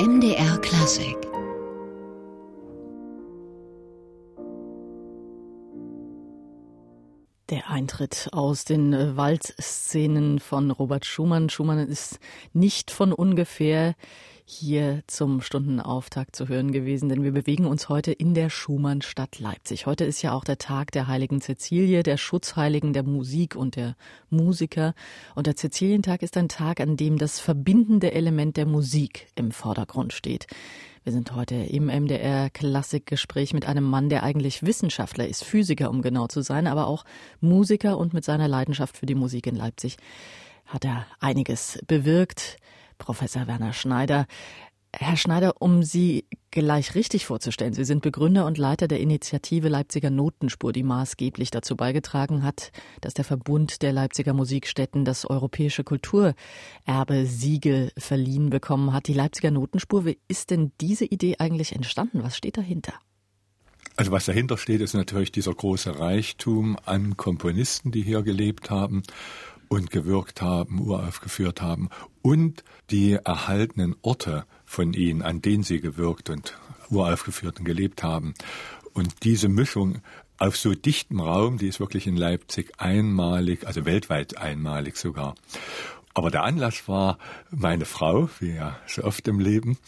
MDR Klassik Der Eintritt aus den äh, Waldszenen von Robert Schumann. Schumann ist nicht von ungefähr hier zum Stundenauftakt zu hören gewesen, denn wir bewegen uns heute in der Schumannstadt Leipzig. Heute ist ja auch der Tag der heiligen Cäcilie, der Schutzheiligen der Musik und der Musiker. Und der Cäcilientag ist ein Tag, an dem das verbindende Element der Musik im Vordergrund steht. Wir sind heute im MDR Klassikgespräch mit einem Mann, der eigentlich Wissenschaftler ist, Physiker, um genau zu sein, aber auch Musiker und mit seiner Leidenschaft für die Musik in Leipzig hat er einiges bewirkt. Professor Werner Schneider. Herr Schneider, um Sie gleich richtig vorzustellen, Sie sind Begründer und Leiter der Initiative Leipziger Notenspur, die maßgeblich dazu beigetragen hat, dass der Verbund der Leipziger Musikstätten das europäische Kulturerbe Siegel verliehen bekommen hat. Die Leipziger Notenspur, wie ist denn diese Idee eigentlich entstanden? Was steht dahinter? Also was dahinter steht, ist natürlich dieser große Reichtum an Komponisten, die hier gelebt haben und gewirkt haben, uraufgeführt haben und die erhaltenen Orte von ihnen, an denen sie gewirkt und uraufgeführt und gelebt haben. Und diese Mischung auf so dichtem Raum, die ist wirklich in Leipzig einmalig, also weltweit einmalig sogar. Aber der Anlass war meine Frau, wie ja so oft im Leben.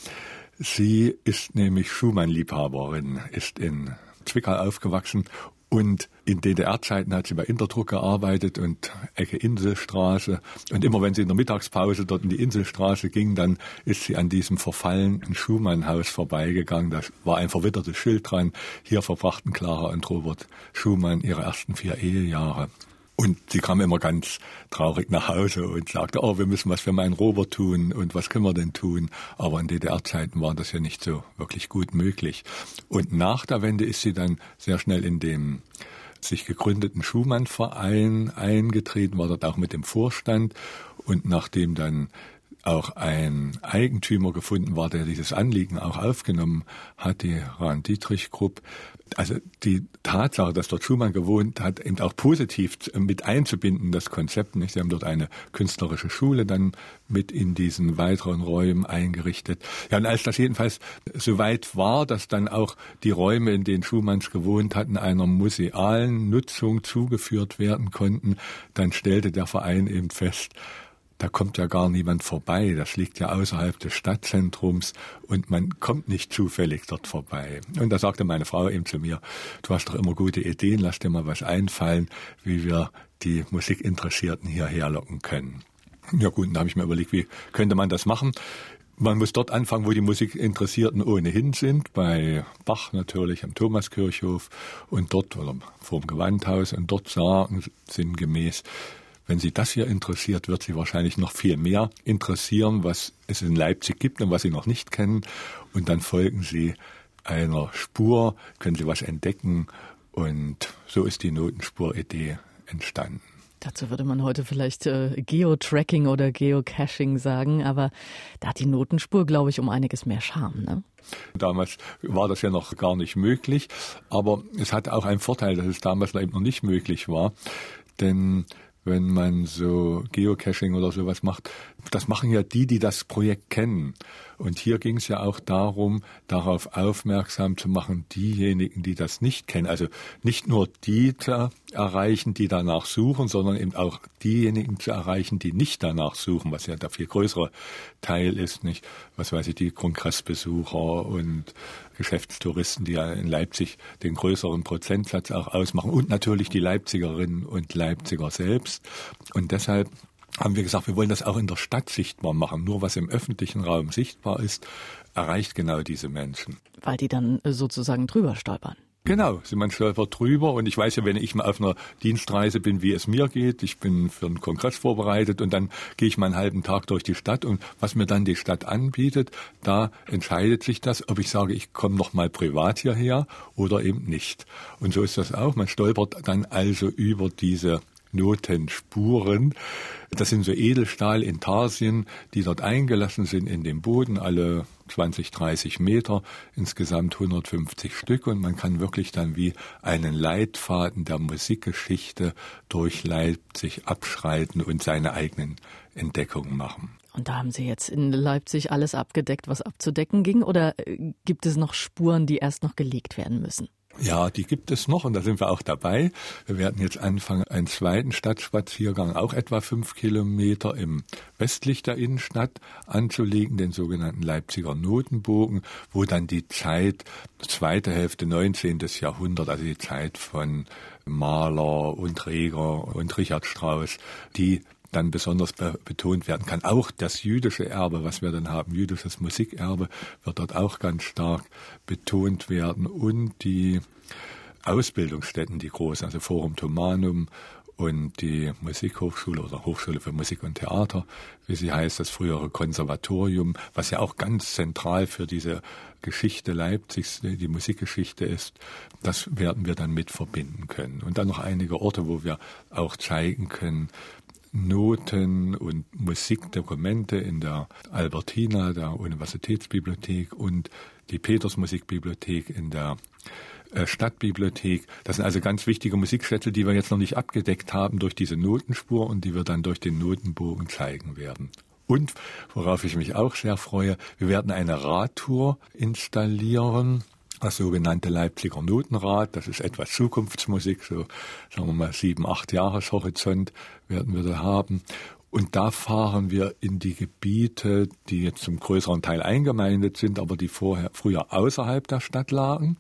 Sie ist nämlich Schumann-Liebhaberin, ist in Zwickau aufgewachsen und in DDR-Zeiten hat sie bei Interdruck gearbeitet und Ecke Inselstraße. Und immer wenn sie in der Mittagspause dort in die Inselstraße ging, dann ist sie an diesem verfallenen Schumann-Haus vorbeigegangen. Da war ein verwittertes Schild dran. Hier verbrachten Clara und Robert Schumann ihre ersten vier Ehejahre. Und sie kam immer ganz traurig nach Hause und sagte, oh, wir müssen was für meinen Robert tun und was können wir denn tun? Aber in DDR-Zeiten war das ja nicht so wirklich gut möglich. Und nach der Wende ist sie dann sehr schnell in dem sich gegründeten Schumann-Verein eingetreten, war dort auch mit dem Vorstand. Und nachdem dann auch ein Eigentümer gefunden war, der dieses Anliegen auch aufgenommen hat, die Rahn-Dietrich-Gruppe. Also die Tatsache, dass dort Schumann gewohnt hat, eben auch positiv mit einzubinden, das Konzept. Nicht? Sie haben dort eine künstlerische Schule dann mit in diesen weiteren Räumen eingerichtet. Ja, und als das jedenfalls soweit war, dass dann auch die Räume, in denen Schumanns gewohnt hatten, einer musealen Nutzung zugeführt werden konnten, dann stellte der Verein eben fest, da kommt ja gar niemand vorbei. Das liegt ja außerhalb des Stadtzentrums und man kommt nicht zufällig dort vorbei. Und da sagte meine Frau eben zu mir, du hast doch immer gute Ideen, lass dir mal was einfallen, wie wir die Musikinteressierten hierher locken können. Ja gut, dann habe ich mir überlegt, wie könnte man das machen? Man muss dort anfangen, wo die Musikinteressierten ohnehin sind, bei Bach natürlich am Thomaskirchhof und dort oder vor dem Gewandhaus und dort sagen sinngemäß, wenn Sie das hier interessiert, wird Sie wahrscheinlich noch viel mehr interessieren, was es in Leipzig gibt und was Sie noch nicht kennen. Und dann folgen Sie einer Spur, können Sie was entdecken. Und so ist die Notenspur-Idee entstanden. Dazu würde man heute vielleicht äh, Geotracking oder Geocaching sagen, aber da hat die Notenspur, glaube ich, um einiges mehr Charme. Ne? Damals war das ja noch gar nicht möglich, aber es hat auch einen Vorteil, dass es damals eben noch nicht möglich war, denn wenn man so Geocaching oder sowas macht. Das machen ja die, die das Projekt kennen. Und hier ging es ja auch darum, darauf aufmerksam zu machen, diejenigen, die das nicht kennen. Also nicht nur die zu erreichen, die danach suchen, sondern eben auch diejenigen zu erreichen, die nicht danach suchen, was ja der viel größere Teil ist, nicht? Was weiß ich, die Kongressbesucher und Geschäftstouristen, die ja in Leipzig den größeren Prozentsatz auch ausmachen und natürlich die Leipzigerinnen und Leipziger selbst. Und deshalb haben wir gesagt, wir wollen das auch in der Stadt sichtbar machen. Nur was im öffentlichen Raum sichtbar ist, erreicht genau diese Menschen. Weil die dann sozusagen drüber stolpern. Genau, man stolpert drüber und ich weiß ja, wenn ich mal auf einer Dienstreise bin, wie es mir geht, ich bin für einen Kongress vorbereitet und dann gehe ich mal einen halben Tag durch die Stadt und was mir dann die Stadt anbietet, da entscheidet sich das, ob ich sage, ich komme noch mal privat hierher oder eben nicht. Und so ist das auch, man stolpert dann also über diese Notenspuren. Das sind so Edelstahlintarsien, die dort eingelassen sind in den Boden, alle 20, 30 Meter, insgesamt 150 Stück und man kann wirklich dann wie einen Leitfaden der Musikgeschichte durch Leipzig abschreiten und seine eigenen Entdeckungen machen. Und da haben Sie jetzt in Leipzig alles abgedeckt, was abzudecken ging, oder äh, gibt es noch Spuren, die erst noch gelegt werden müssen? Ja, die gibt es noch und da sind wir auch dabei. Wir werden jetzt anfangen, einen zweiten Stadtspaziergang, auch etwa fünf Kilometer im westlich der Innenstadt anzulegen, den sogenannten Leipziger Notenbogen, wo dann die Zeit, zweite Hälfte 19. Jahrhundert, also die Zeit von Maler und Reger und Richard Strauss, die dann besonders be betont werden kann. Auch das jüdische Erbe, was wir dann haben, jüdisches Musikerbe, wird dort auch ganz stark betont werden und die Ausbildungsstätten, die großen, also Forum Thomanum und die Musikhochschule oder Hochschule für Musik und Theater, wie sie heißt, das frühere Konservatorium, was ja auch ganz zentral für diese Geschichte Leipzigs, die Musikgeschichte ist, das werden wir dann mit verbinden können. Und dann noch einige Orte, wo wir auch zeigen können, Noten und Musikdokumente in der Albertina, der Universitätsbibliothek und die Petersmusikbibliothek in der äh, Stadtbibliothek. Das sind also ganz wichtige Musikschätze, die wir jetzt noch nicht abgedeckt haben durch diese Notenspur und die wir dann durch den Notenbogen zeigen werden. Und worauf ich mich auch sehr freue, wir werden eine Radtour installieren das sogenannte Leipziger Notenrad. Das ist etwas Zukunftsmusik, so sagen wir mal sieben, acht Jahreshorizont werden wir da haben. Und da fahren wir in die Gebiete, die jetzt zum größeren Teil eingemeindet sind, aber die vorher, früher außerhalb der Stadt lagen.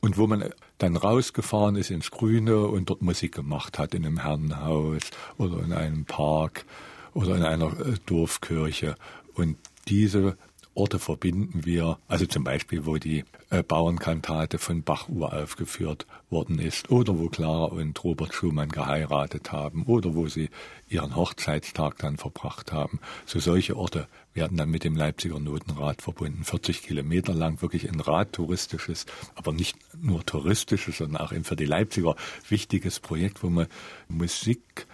Und wo man dann rausgefahren ist ins Grüne und dort Musik gemacht hat, in einem Herrenhaus oder in einem Park oder in einer äh, Dorfkirche. Und diese Orte verbinden wir, also zum Beispiel, wo die äh, Bauernkantate von Bach uraufgeführt worden ist oder wo Clara und Robert Schumann geheiratet haben oder wo sie ihren Hochzeitstag dann verbracht haben. So solche Orte werden dann mit dem Leipziger Notenrad verbunden. 40 Kilometer lang, wirklich ein Radtouristisches, aber nicht nur touristisches, sondern auch für die Leipziger wichtiges Projekt, wo man Musik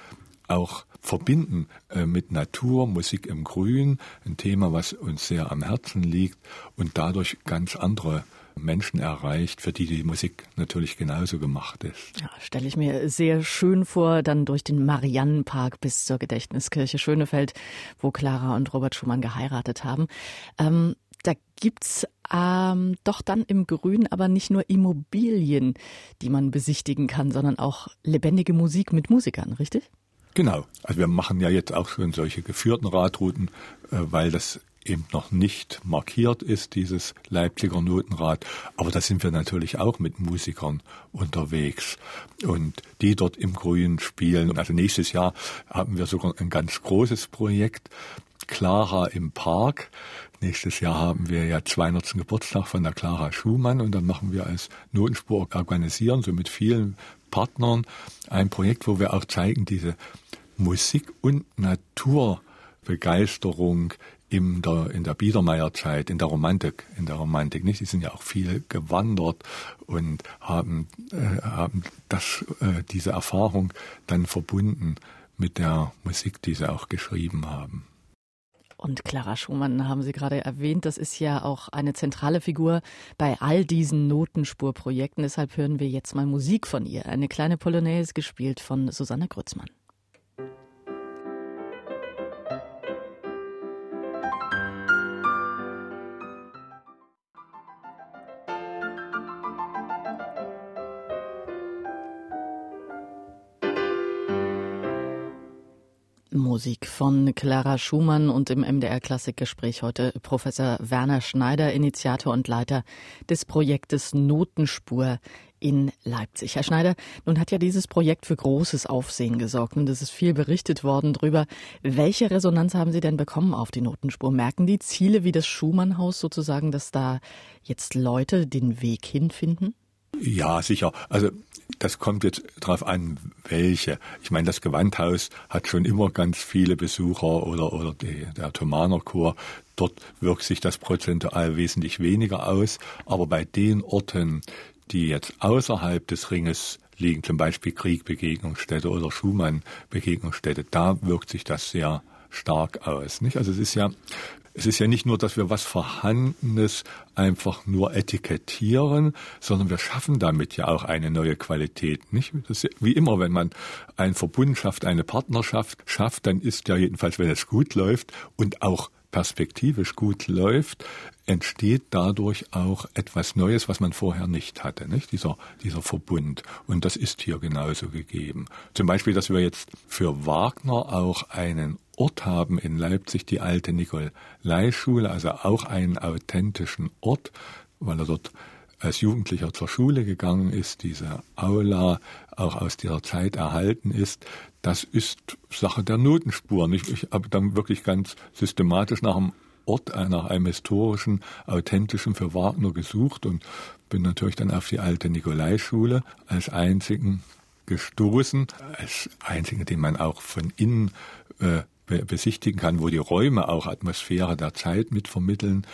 auch verbinden äh, mit Natur, Musik im Grün, ein Thema, was uns sehr am Herzen liegt und dadurch ganz andere Menschen erreicht, für die die Musik natürlich genauso gemacht ist. Ja, stelle ich mir sehr schön vor, dann durch den Mariannenpark bis zur Gedächtniskirche Schönefeld, wo Clara und Robert Schumann geheiratet haben. Ähm, da gibt's ähm, doch dann im Grün aber nicht nur Immobilien, die man besichtigen kann, sondern auch lebendige Musik mit Musikern, richtig? Genau. Also wir machen ja jetzt auch schon solche geführten Radrouten, äh, weil das eben noch nicht markiert ist, dieses Leipziger Notenrad. Aber da sind wir natürlich auch mit Musikern unterwegs und die dort im Grün spielen. Also nächstes Jahr haben wir sogar ein ganz großes Projekt, Clara im Park. Nächstes Jahr haben wir ja 200. Geburtstag von der Clara Schumann und dann machen wir als Notenspur organisieren, so mit vielen Partnern, ein Projekt, wo wir auch zeigen, diese Musik- und Naturbegeisterung in der, in der Biedermeierzeit, in der Romantik, in der Romantik, nicht? Die sind ja auch viel gewandert und haben, äh, haben das, äh, diese Erfahrung dann verbunden mit der Musik, die sie auch geschrieben haben. Und Clara Schumann haben Sie gerade erwähnt, das ist ja auch eine zentrale Figur bei all diesen Notenspurprojekten. Deshalb hören wir jetzt mal Musik von ihr. Eine kleine Polonaise gespielt von Susanne Grützmann. Von Clara Schumann und im MDR Klassikgespräch heute Professor Werner Schneider, Initiator und Leiter des Projektes Notenspur in Leipzig. Herr Schneider, nun hat ja dieses Projekt für großes Aufsehen gesorgt und es ist viel berichtet worden darüber. Welche Resonanz haben Sie denn bekommen auf die Notenspur? Merken die Ziele wie das Schumannhaus sozusagen, dass da jetzt Leute den Weg hinfinden? Ja, sicher. Also das kommt jetzt darauf an, welche. Ich meine, das Gewandhaus hat schon immer ganz viele Besucher oder, oder die, der Thomaner Chor. Dort wirkt sich das prozentual wesentlich weniger aus. Aber bei den Orten, die jetzt außerhalb des Ringes liegen, zum Beispiel Krieg Begegnungsstätte oder Schumann Begegnungsstätte, da wirkt sich das sehr stark aus. Nicht? Also es ist ja es ist ja nicht nur, dass wir was Vorhandenes einfach nur etikettieren, sondern wir schaffen damit ja auch eine neue Qualität. Nicht? Ja, wie immer, wenn man einen Verbund schafft, eine Partnerschaft schafft, dann ist ja jedenfalls, wenn es gut läuft und auch perspektivisch gut läuft, entsteht dadurch auch etwas Neues, was man vorher nicht hatte, nicht? Dieser, dieser Verbund. Und das ist hier genauso gegeben. Zum Beispiel, dass wir jetzt für Wagner auch einen Ort haben in Leipzig, die alte Nikolaischule, also auch einen authentischen Ort, weil er dort als Jugendlicher zur Schule gegangen ist, diese Aula auch aus dieser Zeit erhalten ist, das ist Sache der Notenspuren. Ich, ich habe dann wirklich ganz systematisch nach einem Ort, äh, nach einem historischen, authentischen für Wagner gesucht und bin natürlich dann auf die alte Nikolaischule als einzigen gestoßen, als einzigen, den man auch von innen äh, besichtigen kann, wo die Räume auch Atmosphäre der Zeit mit vermitteln.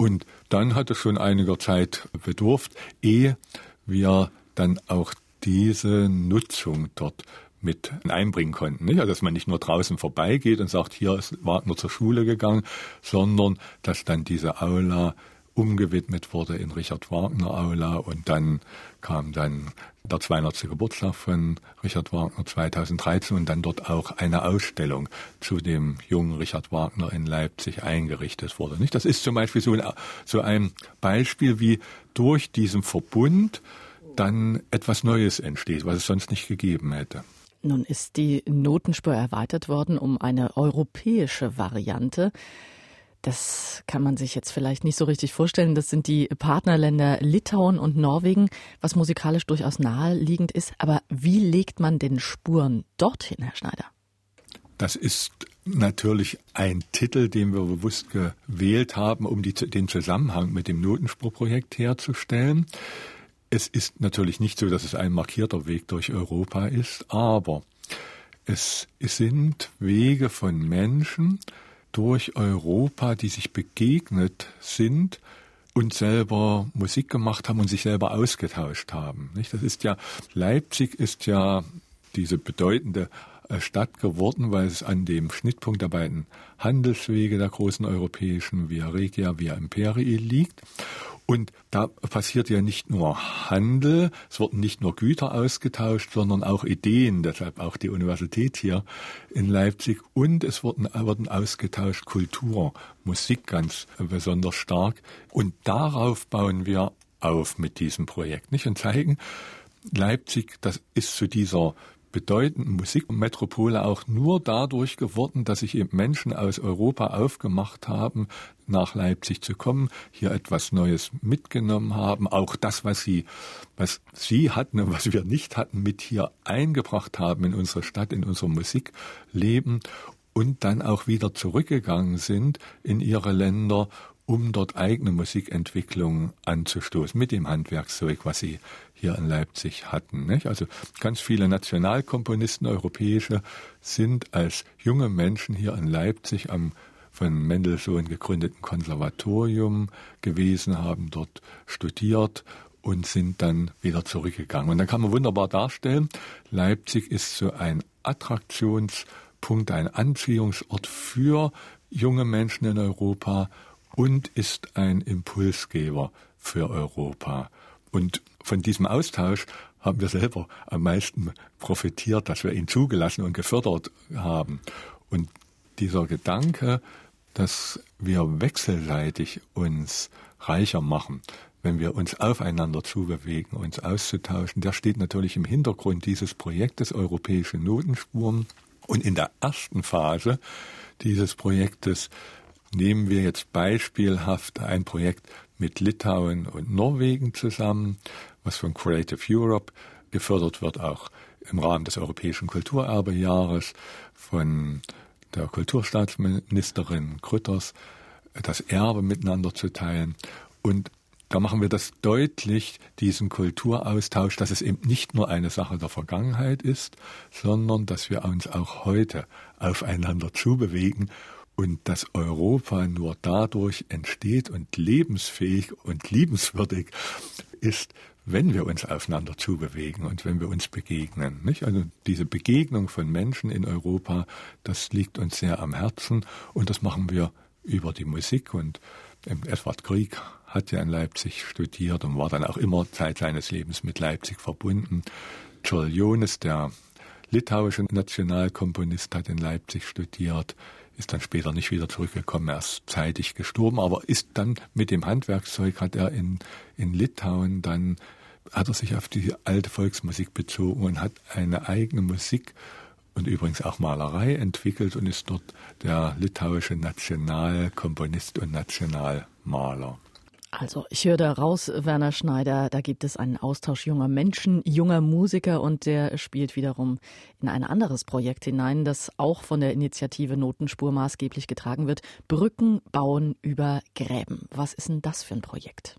Und dann hat es schon einiger Zeit bedurft, ehe wir dann auch diese Nutzung dort mit einbringen konnten. Nicht? Also dass man nicht nur draußen vorbeigeht und sagt, hier ist Wagner zur Schule gegangen, sondern dass dann diese Aula umgewidmet wurde in Richard Wagner Aula und dann kam dann der 200. Geburtstag von Richard Wagner 2013 und dann dort auch eine Ausstellung zu dem jungen Richard Wagner in Leipzig eingerichtet wurde. Nicht? Das ist zum Beispiel so ein, so ein Beispiel, wie durch diesen Verbund dann etwas Neues entsteht, was es sonst nicht gegeben hätte. Nun ist die Notenspur erweitert worden um eine europäische Variante. Das kann man sich jetzt vielleicht nicht so richtig vorstellen. Das sind die Partnerländer Litauen und Norwegen, was musikalisch durchaus naheliegend ist. Aber wie legt man denn Spuren dorthin, Herr Schneider? Das ist natürlich ein Titel, den wir bewusst gewählt haben, um die, den Zusammenhang mit dem Notenspurprojekt herzustellen. Es ist natürlich nicht so, dass es ein markierter Weg durch Europa ist, aber es sind Wege von Menschen, durch Europa, die sich begegnet sind und selber Musik gemacht haben und sich selber ausgetauscht haben. Das ist ja, Leipzig ist ja diese bedeutende äh, Stadt geworden, weil es an dem Schnittpunkt der beiden Handelswege der großen europäischen Via Regia, Via Imperii liegt. Und da passiert ja nicht nur Handel, es wurden nicht nur Güter ausgetauscht, sondern auch Ideen, deshalb auch die Universität hier in Leipzig. Und es wurden, wurden ausgetauscht Kultur, Musik ganz besonders stark. Und darauf bauen wir auf mit diesem Projekt, nicht? Und zeigen, Leipzig, das ist zu dieser bedeutenden Musikmetropole auch nur dadurch geworden, dass sich eben Menschen aus Europa aufgemacht haben, nach Leipzig zu kommen, hier etwas Neues mitgenommen haben, auch das, was sie, was sie hatten und was wir nicht hatten, mit hier eingebracht haben in unsere Stadt, in unser Musikleben und dann auch wieder zurückgegangen sind in ihre Länder um dort eigene Musikentwicklung anzustoßen mit dem Handwerkszeug, was sie hier in Leipzig hatten. Nicht? Also ganz viele Nationalkomponisten, europäische, sind als junge Menschen hier in Leipzig am von Mendelssohn gegründeten Konservatorium gewesen, haben dort studiert und sind dann wieder zurückgegangen. Und dann kann man wunderbar darstellen, Leipzig ist so ein Attraktionspunkt, ein Anziehungsort für junge Menschen in Europa und ist ein Impulsgeber für Europa. Und von diesem Austausch haben wir selber am meisten profitiert, dass wir ihn zugelassen und gefördert haben. Und dieser Gedanke, dass wir wechselseitig uns reicher machen, wenn wir uns aufeinander zubewegen, uns auszutauschen, der steht natürlich im Hintergrund dieses Projektes Europäische Notenspuren. Und in der ersten Phase dieses Projektes Nehmen wir jetzt beispielhaft ein Projekt mit Litauen und Norwegen zusammen, was von Creative Europe gefördert wird, auch im Rahmen des Europäischen Kulturerbejahres von der Kulturstaatsministerin Krütters, das Erbe miteinander zu teilen. Und da machen wir das deutlich, diesen Kulturaustausch, dass es eben nicht nur eine Sache der Vergangenheit ist, sondern dass wir uns auch heute aufeinander zubewegen und dass Europa nur dadurch entsteht und lebensfähig und liebenswürdig ist, wenn wir uns aufeinander zubewegen und wenn wir uns begegnen. Nicht? Also diese Begegnung von Menschen in Europa, das liegt uns sehr am Herzen und das machen wir über die Musik. Und Edward Grieg hat ja in Leipzig studiert und war dann auch immer Zeit seines Lebens mit Leipzig verbunden. Joel Jones, der litauische Nationalkomponist, hat in Leipzig studiert ist dann später nicht wieder zurückgekommen, er ist zeitig gestorben, aber ist dann mit dem Handwerkszeug, hat er in, in Litauen dann, hat er sich auf die alte Volksmusik bezogen und hat eine eigene Musik und übrigens auch Malerei entwickelt und ist dort der litauische Nationalkomponist und Nationalmaler. Also ich höre da raus, Werner Schneider, da gibt es einen Austausch junger Menschen, junger Musiker und der spielt wiederum in ein anderes Projekt hinein, das auch von der Initiative Notenspur maßgeblich getragen wird. Brücken bauen über Gräben. Was ist denn das für ein Projekt?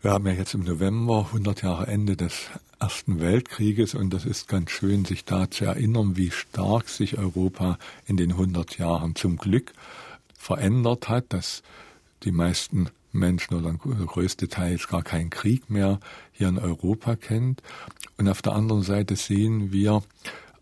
Wir haben ja jetzt im November 100 Jahre Ende des Ersten Weltkrieges und das ist ganz schön, sich da zu erinnern, wie stark sich Europa in den 100 Jahren zum Glück verändert hat, dass die meisten Menschen oder der größte Teil jetzt gar keinen Krieg mehr hier in Europa kennt. Und auf der anderen Seite sehen wir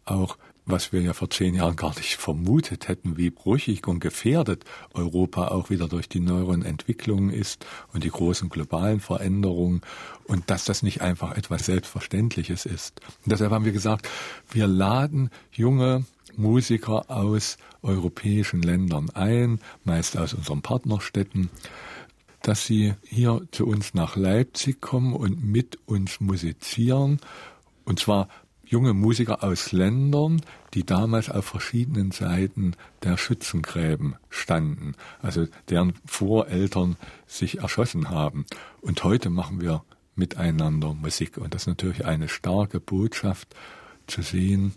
auch, was wir ja vor zehn Jahren gar nicht vermutet hätten, wie brüchig und gefährdet Europa auch wieder durch die neueren Entwicklungen ist und die großen globalen Veränderungen und dass das nicht einfach etwas Selbstverständliches ist. Und deshalb haben wir gesagt, wir laden junge Musiker aus europäischen Ländern ein, meist aus unseren Partnerstädten, dass sie hier zu uns nach Leipzig kommen und mit uns musizieren. Und zwar junge Musiker aus Ländern, die damals auf verschiedenen Seiten der Schützengräben standen, also deren Voreltern sich erschossen haben. Und heute machen wir miteinander Musik. Und das ist natürlich eine starke Botschaft zu sehen,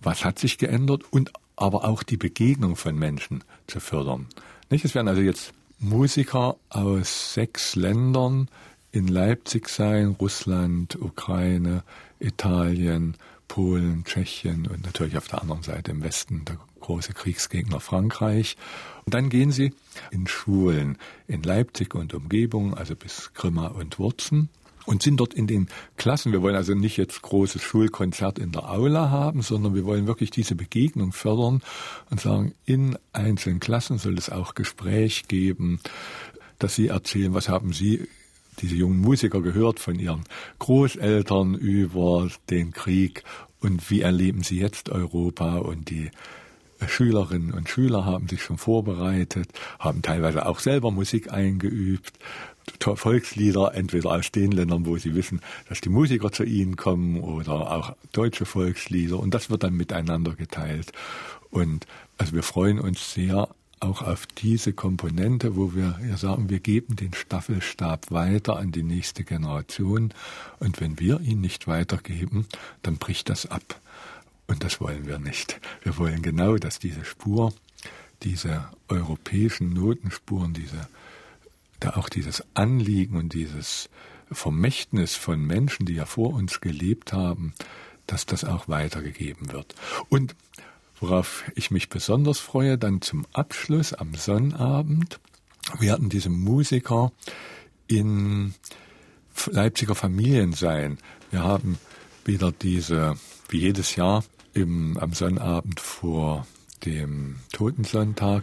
was hat sich geändert und aber auch die Begegnung von Menschen zu fördern. Nicht? Es werden also jetzt Musiker aus sechs Ländern in Leipzig sein, Russland, Ukraine, Italien, Polen, Tschechien und natürlich auf der anderen Seite im Westen der große Kriegsgegner Frankreich. Und dann gehen sie in Schulen in Leipzig und Umgebung, also bis Grimma und Wurzen und sind dort in den Klassen. Wir wollen also nicht jetzt großes Schulkonzert in der Aula haben, sondern wir wollen wirklich diese Begegnung fördern und sagen, in einzelnen Klassen soll es auch Gespräch geben, dass sie erzählen, was haben sie diese jungen Musiker gehört von ihren Großeltern über den Krieg und wie erleben sie jetzt Europa und die Schülerinnen und Schüler haben sich schon vorbereitet, haben teilweise auch selber Musik eingeübt Volkslieder, entweder aus den Ländern, wo sie wissen, dass die Musiker zu ihnen kommen, oder auch deutsche Volkslieder. Und das wird dann miteinander geteilt. Und also wir freuen uns sehr auch auf diese Komponente, wo wir ja sagen, wir geben den Staffelstab weiter an die nächste Generation. Und wenn wir ihn nicht weitergeben, dann bricht das ab. Und das wollen wir nicht. Wir wollen genau, dass diese Spur, diese europäischen Notenspuren, diese da auch dieses Anliegen und dieses Vermächtnis von Menschen, die ja vor uns gelebt haben, dass das auch weitergegeben wird. Und worauf ich mich besonders freue, dann zum Abschluss am Sonnabend werden diese Musiker in Leipziger Familien sein. Wir haben wieder diese, wie jedes Jahr, im, am Sonnabend vor dem Totensonntag,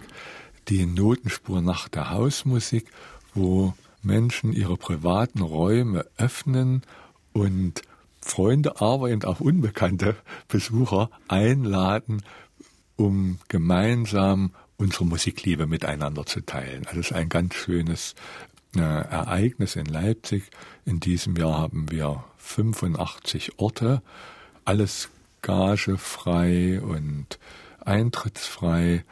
die Notenspur nach der Hausmusik wo Menschen ihre privaten Räume öffnen und Freunde, aber eben auch unbekannte Besucher einladen, um gemeinsam unsere Musikliebe miteinander zu teilen. Also es ist ein ganz schönes äh, Ereignis in Leipzig. In diesem Jahr haben wir 85 Orte, alles gagefrei und eintrittsfrei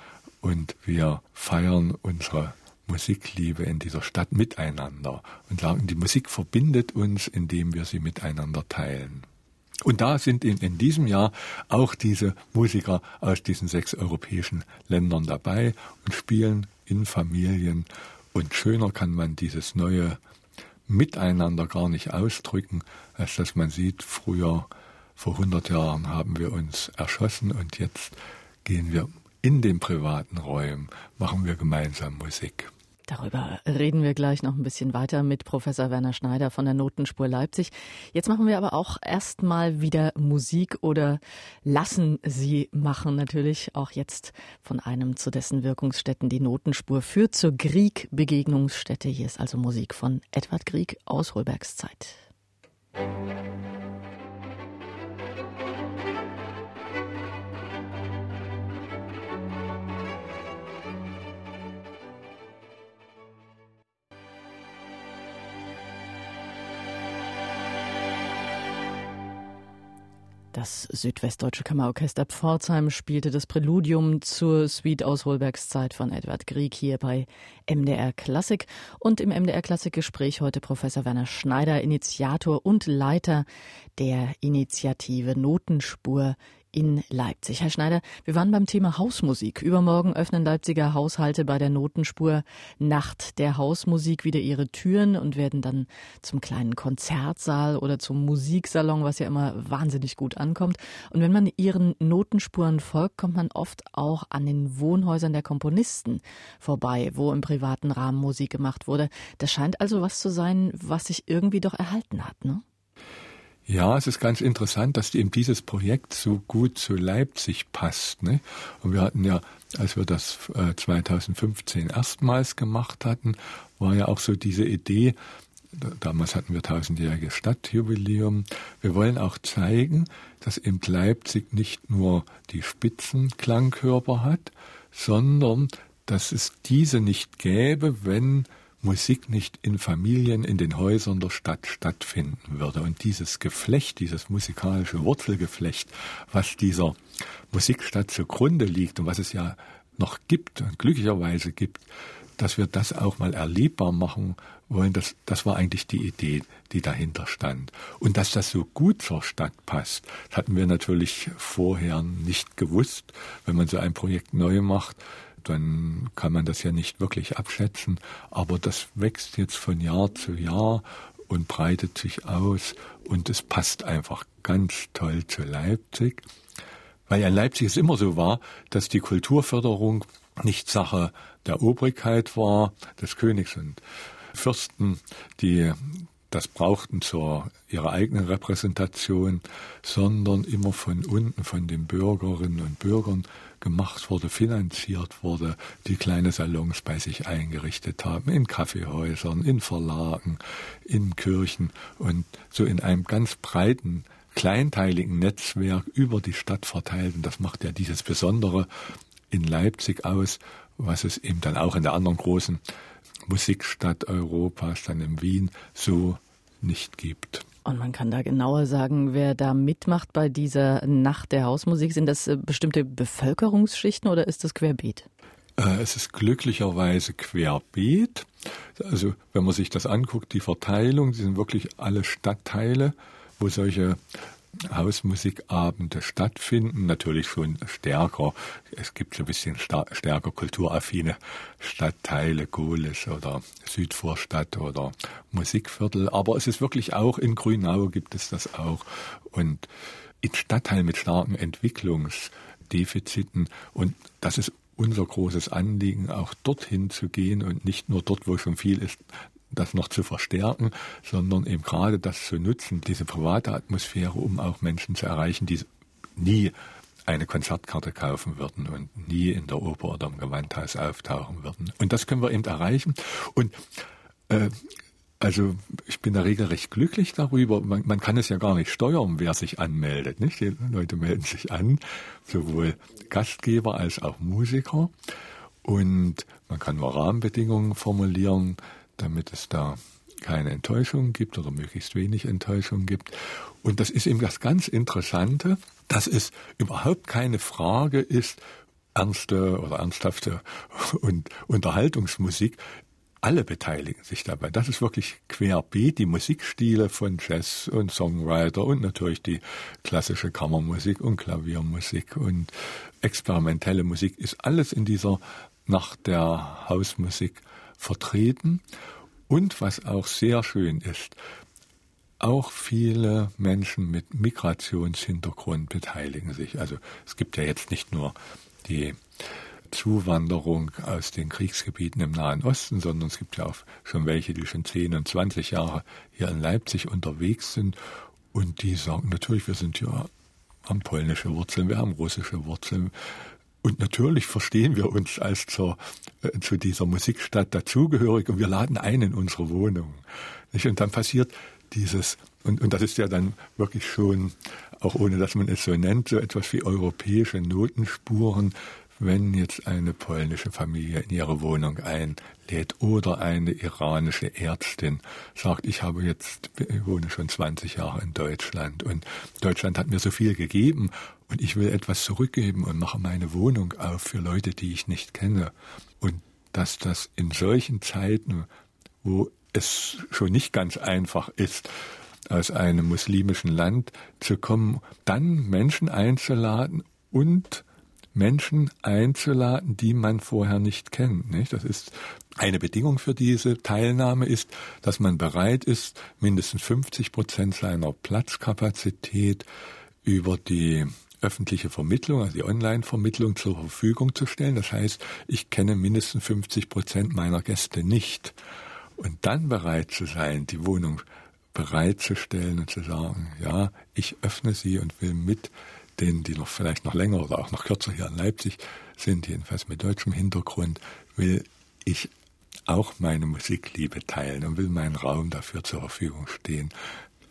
und wir feiern unsere Musikliebe in dieser Stadt miteinander und sagen, die Musik verbindet uns, indem wir sie miteinander teilen. Und da sind in, in diesem Jahr auch diese Musiker aus diesen sechs europäischen Ländern dabei und spielen in Familien. Und schöner kann man dieses neue Miteinander gar nicht ausdrücken, als dass man sieht, früher, vor 100 Jahren haben wir uns erschossen und jetzt gehen wir in den privaten Räumen, machen wir gemeinsam Musik. Darüber reden wir gleich noch ein bisschen weiter mit Professor Werner Schneider von der Notenspur Leipzig. Jetzt machen wir aber auch erstmal wieder Musik oder lassen Sie machen natürlich auch jetzt von einem zu dessen Wirkungsstätten die Notenspur führt zur Grieg-Begegnungsstätte. Hier ist also Musik von Edward Grieg aus Holbergs Zeit. Musik Das Südwestdeutsche Kammerorchester Pforzheim spielte das Präludium zur Suite aus Holbergs Zeit von Edward Grieg hier bei MDR Klassik. Und im MDR Klassik Gespräch heute Professor Werner Schneider, Initiator und Leiter der Initiative Notenspur in Leipzig. Herr Schneider, wir waren beim Thema Hausmusik. Übermorgen öffnen Leipziger Haushalte bei der Notenspur Nacht der Hausmusik wieder ihre Türen und werden dann zum kleinen Konzertsaal oder zum Musiksalon, was ja immer wahnsinnig gut ankommt. Und wenn man ihren Notenspuren folgt, kommt man oft auch an den Wohnhäusern der Komponisten vorbei, wo im privaten Rahmen Musik gemacht wurde. Das scheint also was zu sein, was sich irgendwie doch erhalten hat, ne? Ja, es ist ganz interessant, dass eben dieses Projekt so gut zu Leipzig passt. Ne? Und wir hatten ja, als wir das 2015 äh, erstmals gemacht hatten, war ja auch so diese Idee, damals hatten wir tausendjähriges Stadtjubiläum, wir wollen auch zeigen, dass eben Leipzig nicht nur die Spitzenklangkörper hat, sondern dass es diese nicht gäbe, wenn Musik nicht in Familien, in den Häusern der Stadt stattfinden würde. Und dieses Geflecht, dieses musikalische Wurzelgeflecht, was dieser Musikstadt zugrunde liegt und was es ja noch gibt und glücklicherweise gibt, dass wir das auch mal erlebbar machen wollen, das, das war eigentlich die Idee, die dahinter stand. Und dass das so gut zur Stadt passt, hatten wir natürlich vorher nicht gewusst. Wenn man so ein Projekt neu macht, dann kann man das ja nicht wirklich abschätzen. Aber das wächst jetzt von Jahr zu Jahr und breitet sich aus und es passt einfach ganz toll zu Leipzig. Weil ja in Leipzig es immer so war, dass die Kulturförderung nicht Sache der Obrigkeit war, des Königs und Fürsten, die das brauchten zur ihrer eigenen Repräsentation, sondern immer von unten, von den Bürgerinnen und Bürgern gemacht wurde, finanziert wurde, die kleine Salons bei sich eingerichtet haben, in Kaffeehäusern, in Verlagen, in Kirchen und so in einem ganz breiten, kleinteiligen Netzwerk über die Stadt verteilt. Und das macht ja dieses Besondere in Leipzig aus, was es eben dann auch in der anderen großen Musikstadt Europas, dann in Wien, so nicht gibt. Und man kann da genauer sagen, wer da mitmacht bei dieser Nacht der Hausmusik. Sind das äh, bestimmte Bevölkerungsschichten oder ist das querbeet? Äh, es ist glücklicherweise querbeet. Also wenn man sich das anguckt, die Verteilung, die sind wirklich alle Stadtteile, wo solche Hausmusikabende stattfinden, natürlich schon stärker. Es gibt so ein bisschen stärker kulturaffine Stadtteile, Gohlis oder Südvorstadt oder Musikviertel. Aber es ist wirklich auch in Grünau gibt es das auch. Und in Stadtteilen mit starken Entwicklungsdefiziten. Und das ist unser großes Anliegen, auch dorthin zu gehen und nicht nur dort, wo schon viel ist, das noch zu verstärken, sondern eben gerade das zu nutzen, diese private Atmosphäre, um auch Menschen zu erreichen, die nie eine Konzertkarte kaufen würden und nie in der Oper oder im Gewandhaus auftauchen würden. Und das können wir eben erreichen. Und äh, also ich bin da regelrecht glücklich darüber. Man, man, kann es ja gar nicht steuern, wer sich anmeldet. Nicht? Die Leute melden sich an, sowohl Gastgeber als auch Musiker. Und man kann nur Rahmenbedingungen formulieren, damit es da keine Enttäuschung gibt oder möglichst wenig Enttäuschung gibt. Und das ist eben das ganz Interessante, dass es überhaupt keine Frage ist, ernste oder ernsthafte und Unterhaltungsmusik. Alle beteiligen sich dabei. Das ist wirklich querbeet, die Musikstile von Jazz und Songwriter und natürlich die klassische Kammermusik und Klaviermusik und experimentelle Musik ist alles in dieser Nacht der Hausmusik vertreten. Und was auch sehr schön ist, auch viele Menschen mit Migrationshintergrund beteiligen sich. Also es gibt ja jetzt nicht nur die Zuwanderung aus den Kriegsgebieten im Nahen Osten, sondern es gibt ja auch schon welche, die schon 10 und 20 Jahre hier in Leipzig unterwegs sind und die sagen natürlich, wir sind ja haben polnische Wurzeln, wir haben russische Wurzeln. Und natürlich verstehen wir uns als zur, äh, zu dieser Musikstadt dazugehörig und wir laden ein in unsere Wohnung. Nicht? Und dann passiert dieses, und, und das ist ja dann wirklich schon, auch ohne dass man es so nennt, so etwas wie europäische Notenspuren, wenn jetzt eine polnische Familie in ihre Wohnung einlädt oder eine iranische Ärztin sagt, ich habe jetzt, ich wohne schon 20 Jahre in Deutschland und Deutschland hat mir so viel gegeben und ich will etwas zurückgeben und mache meine Wohnung auf für Leute, die ich nicht kenne. Und dass das in solchen Zeiten, wo es schon nicht ganz einfach ist, aus einem muslimischen Land zu kommen, dann Menschen einzuladen und Menschen einzuladen, die man vorher nicht kennt. Nicht? Das ist eine Bedingung für diese Teilnahme ist, dass man bereit ist, mindestens 50 Prozent seiner Platzkapazität über die öffentliche Vermittlung, also die Online-Vermittlung zur Verfügung zu stellen. Das heißt, ich kenne mindestens 50 Prozent meiner Gäste nicht. Und dann bereit zu sein, die Wohnung bereitzustellen und zu sagen, ja, ich öffne sie und will mit denen, die noch vielleicht noch länger oder auch noch kürzer hier in Leipzig sind, jedenfalls mit deutschem Hintergrund, will ich auch meine Musikliebe teilen und will meinen Raum dafür zur Verfügung stehen.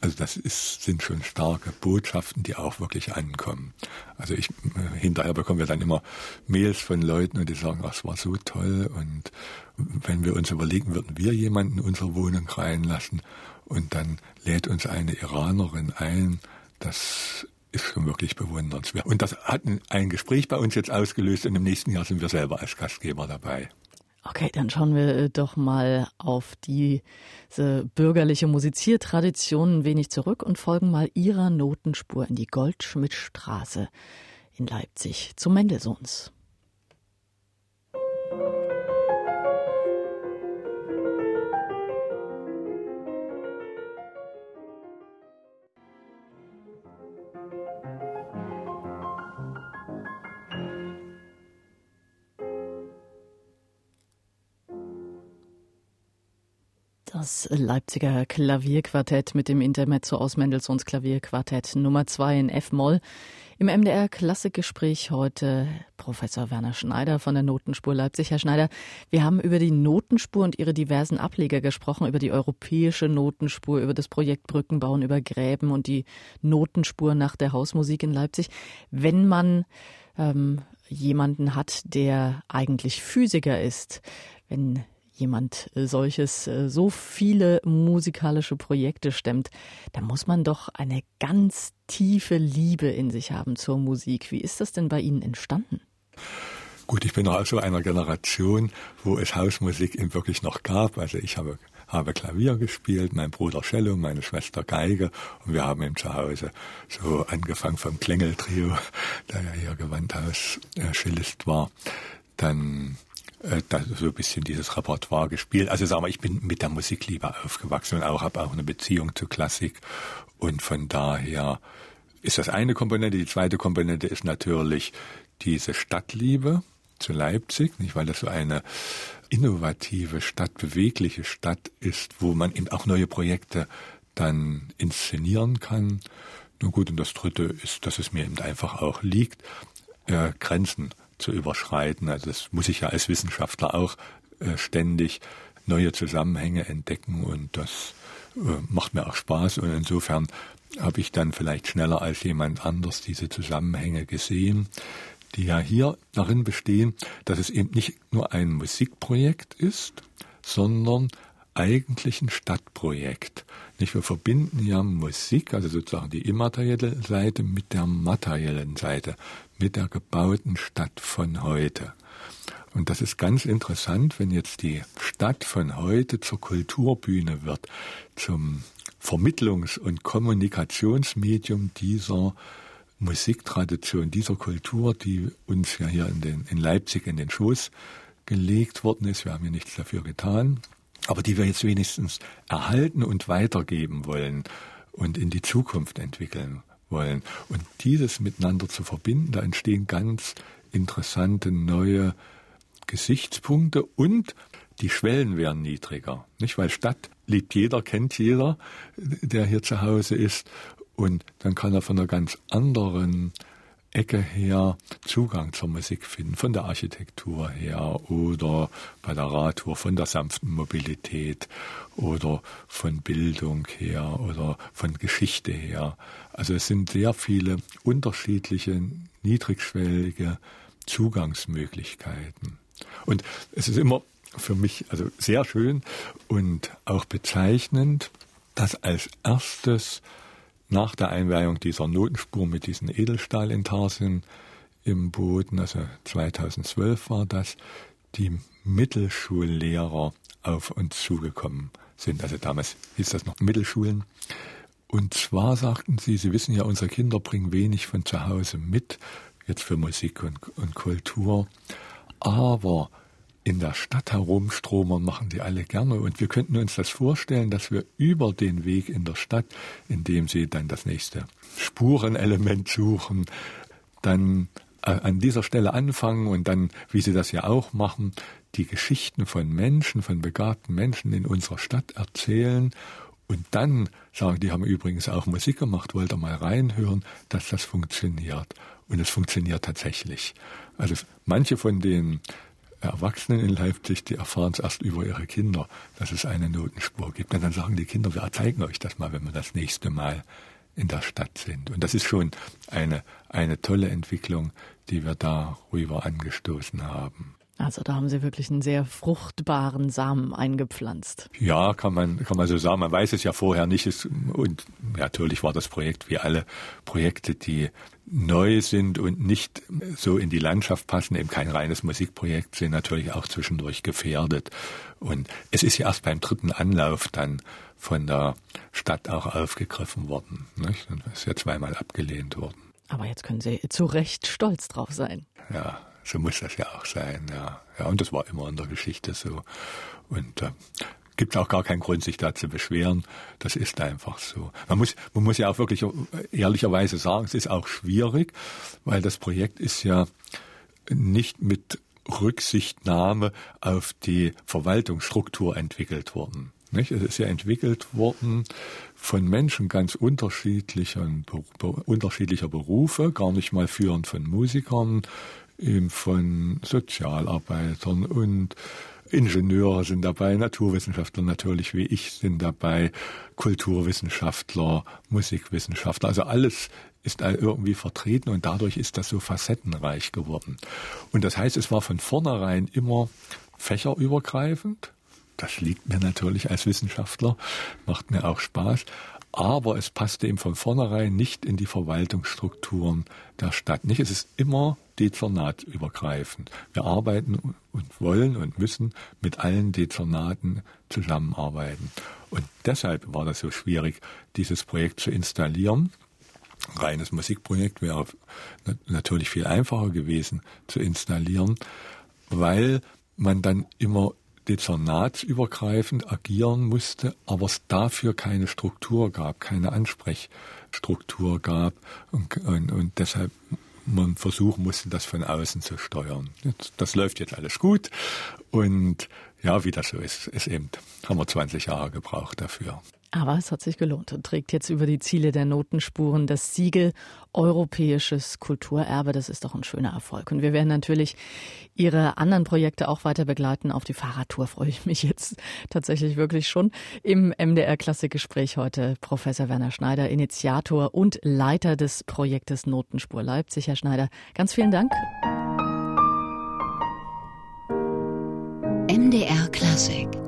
Also das ist, sind schon starke Botschaften, die auch wirklich ankommen. Also ich hinterher bekommen wir dann immer Mails von Leuten und die sagen, es war so toll. Und wenn wir uns überlegen, würden wir jemanden in unsere Wohnung reinlassen und dann lädt uns eine Iranerin ein, das ist schon wirklich bewundernswert. Und das hat ein Gespräch bei uns jetzt ausgelöst und im nächsten Jahr sind wir selber als Gastgeber dabei. Okay, dann schauen wir äh, doch mal auf diese bürgerliche Musiziertradition ein wenig zurück und folgen mal ihrer Notenspur in die Goldschmidtstraße in Leipzig zu Mendelssohns. Das Leipziger Klavierquartett mit dem Intermezzo aus Mendelssohns Klavierquartett Nummer 2 in F-Moll. Im MDR Klassikgespräch heute Professor Werner Schneider von der Notenspur Leipzig. Herr Schneider, wir haben über die Notenspur und ihre diversen Ableger gesprochen, über die europäische Notenspur, über das Projekt Brückenbauen über Gräben und die Notenspur nach der Hausmusik in Leipzig. Wenn man ähm, jemanden hat, der eigentlich Physiker ist, wenn jemand äh, solches, äh, so viele musikalische Projekte stemmt, da muss man doch eine ganz tiefe Liebe in sich haben zur Musik. Wie ist das denn bei Ihnen entstanden? Gut, ich bin noch also einer Generation, wo es Hausmusik eben wirklich noch gab. Also ich habe, habe Klavier gespielt, mein Bruder Cello, meine Schwester Geige und wir haben eben zu Hause so angefangen vom Klingeltrio, der ja hier Gewandhaus äh, war, dann äh, da so ein bisschen dieses Repertoire gespielt. Also sagen wir, ich bin mit der Musikliebe aufgewachsen und auch habe auch eine Beziehung zu Klassik und von daher ist das eine Komponente. Die zweite Komponente ist natürlich diese Stadtliebe zu Leipzig, nicht weil das so eine innovative Stadt, bewegliche Stadt ist, wo man eben auch neue Projekte dann inszenieren kann. Nun gut, und das dritte ist, dass es mir eben einfach auch liegt, äh, Grenzen zu überschreiten. Also das muss ich ja als Wissenschaftler auch äh, ständig neue Zusammenhänge entdecken und das äh, macht mir auch Spaß und insofern habe ich dann vielleicht schneller als jemand anders diese Zusammenhänge gesehen, die ja hier darin bestehen, dass es eben nicht nur ein Musikprojekt ist, sondern eigentlich ein Stadtprojekt. Nicht? Wir verbinden ja Musik, also sozusagen die immaterielle Seite mit der materiellen Seite, mit der gebauten Stadt von heute. Und das ist ganz interessant, wenn jetzt die Stadt von heute zur Kulturbühne wird, zum Vermittlungs- und Kommunikationsmedium dieser Musiktradition, dieser Kultur, die uns ja hier in, den, in Leipzig in den Schoß gelegt worden ist. Wir haben ja nichts dafür getan aber die wir jetzt wenigstens erhalten und weitergeben wollen und in die Zukunft entwickeln wollen. Und dieses miteinander zu verbinden, da entstehen ganz interessante neue Gesichtspunkte und die Schwellen wären niedriger, nicht? Weil Stadt liebt jeder, kennt jeder, der hier zu Hause ist und dann kann er von einer ganz anderen Ecke her Zugang zur Musik finden, von der Architektur her oder bei der Radtour von der sanften Mobilität oder von Bildung her oder von Geschichte her. Also es sind sehr viele unterschiedliche, niedrigschwellige Zugangsmöglichkeiten. Und es ist immer für mich also sehr schön und auch bezeichnend, dass als erstes nach der Einweihung dieser Notenspur mit diesen Edelstahlintarsen im Boden, also 2012 war das, die Mittelschullehrer auf uns zugekommen sind. Also damals hieß das noch Mittelschulen. Und zwar sagten sie, sie wissen ja, unsere Kinder bringen wenig von zu Hause mit, jetzt für Musik und, und Kultur. Aber in der Stadt herumstromern machen die alle gerne. Und wir könnten uns das vorstellen, dass wir über den Weg in der Stadt, indem sie dann das nächste Spurenelement suchen, dann äh, an dieser Stelle anfangen und dann, wie sie das ja auch machen, die Geschichten von Menschen, von begabten Menschen in unserer Stadt erzählen und dann sagen, die haben übrigens auch Musik gemacht, wollt ihr mal reinhören, dass das funktioniert. Und es funktioniert tatsächlich. Also manche von den Erwachsenen in Leipzig, die erfahren es erst über ihre Kinder, dass es eine Notenspur gibt. Und dann sagen die Kinder, wir zeigen euch das mal, wenn wir das nächste Mal in der Stadt sind. Und das ist schon eine, eine tolle Entwicklung, die wir darüber angestoßen haben. Also da haben Sie wirklich einen sehr fruchtbaren Samen eingepflanzt. Ja, kann man, kann man so sagen. Man weiß es ja vorher nicht. Und natürlich war das Projekt wie alle Projekte, die neu sind und nicht so in die Landschaft passen, eben kein reines Musikprojekt sind, natürlich auch zwischendurch gefährdet. Und es ist ja erst beim dritten Anlauf dann von der Stadt auch aufgegriffen worden. Nicht? Und ist ja zweimal abgelehnt worden. Aber jetzt können Sie zu Recht stolz drauf sein. Ja, so muss das ja auch sein, ja. Ja, und das war immer in der Geschichte so. Und äh, gibt auch gar keinen Grund, sich da zu beschweren. Das ist einfach so. Man muss, man muss ja auch wirklich ehrlicherweise sagen, es ist auch schwierig, weil das Projekt ist ja nicht mit Rücksichtnahme auf die Verwaltungsstruktur entwickelt worden. Nicht? Es ist ja entwickelt worden von Menschen ganz unterschiedlicher, unterschiedlicher Berufe, gar nicht mal führend von Musikern, eben von Sozialarbeitern und Ingenieure sind dabei, Naturwissenschaftler natürlich wie ich sind dabei, Kulturwissenschaftler, Musikwissenschaftler, also alles ist irgendwie vertreten und dadurch ist das so facettenreich geworden. Und das heißt, es war von vornherein immer fächerübergreifend. Das liegt mir natürlich als Wissenschaftler, macht mir auch Spaß aber es passte eben von vornherein nicht in die Verwaltungsstrukturen der Stadt. Nicht, es ist immer dezernatübergreifend. Wir arbeiten und wollen und müssen mit allen Dezernaten zusammenarbeiten. Und deshalb war das so schwierig, dieses Projekt zu installieren. Reines Musikprojekt wäre natürlich viel einfacher gewesen zu installieren, weil man dann immer dezernatsübergreifend agieren musste, aber es dafür keine Struktur gab, keine Ansprechstruktur gab und, und, und deshalb man versuchen musste, das von außen zu steuern. Das läuft jetzt alles gut und ja, wie das so ist, ist eben, haben wir 20 Jahre gebraucht dafür. Aber es hat sich gelohnt und trägt jetzt über die Ziele der Notenspuren das Siegel Europäisches Kulturerbe. Das ist doch ein schöner Erfolg. Und wir werden natürlich Ihre anderen Projekte auch weiter begleiten. Auf die Fahrradtour freue ich mich jetzt tatsächlich wirklich schon. Im MDR Klassikgespräch heute Professor Werner Schneider, Initiator und Leiter des Projektes Notenspur Leipzig. Herr Schneider, ganz vielen Dank. MDR Klassik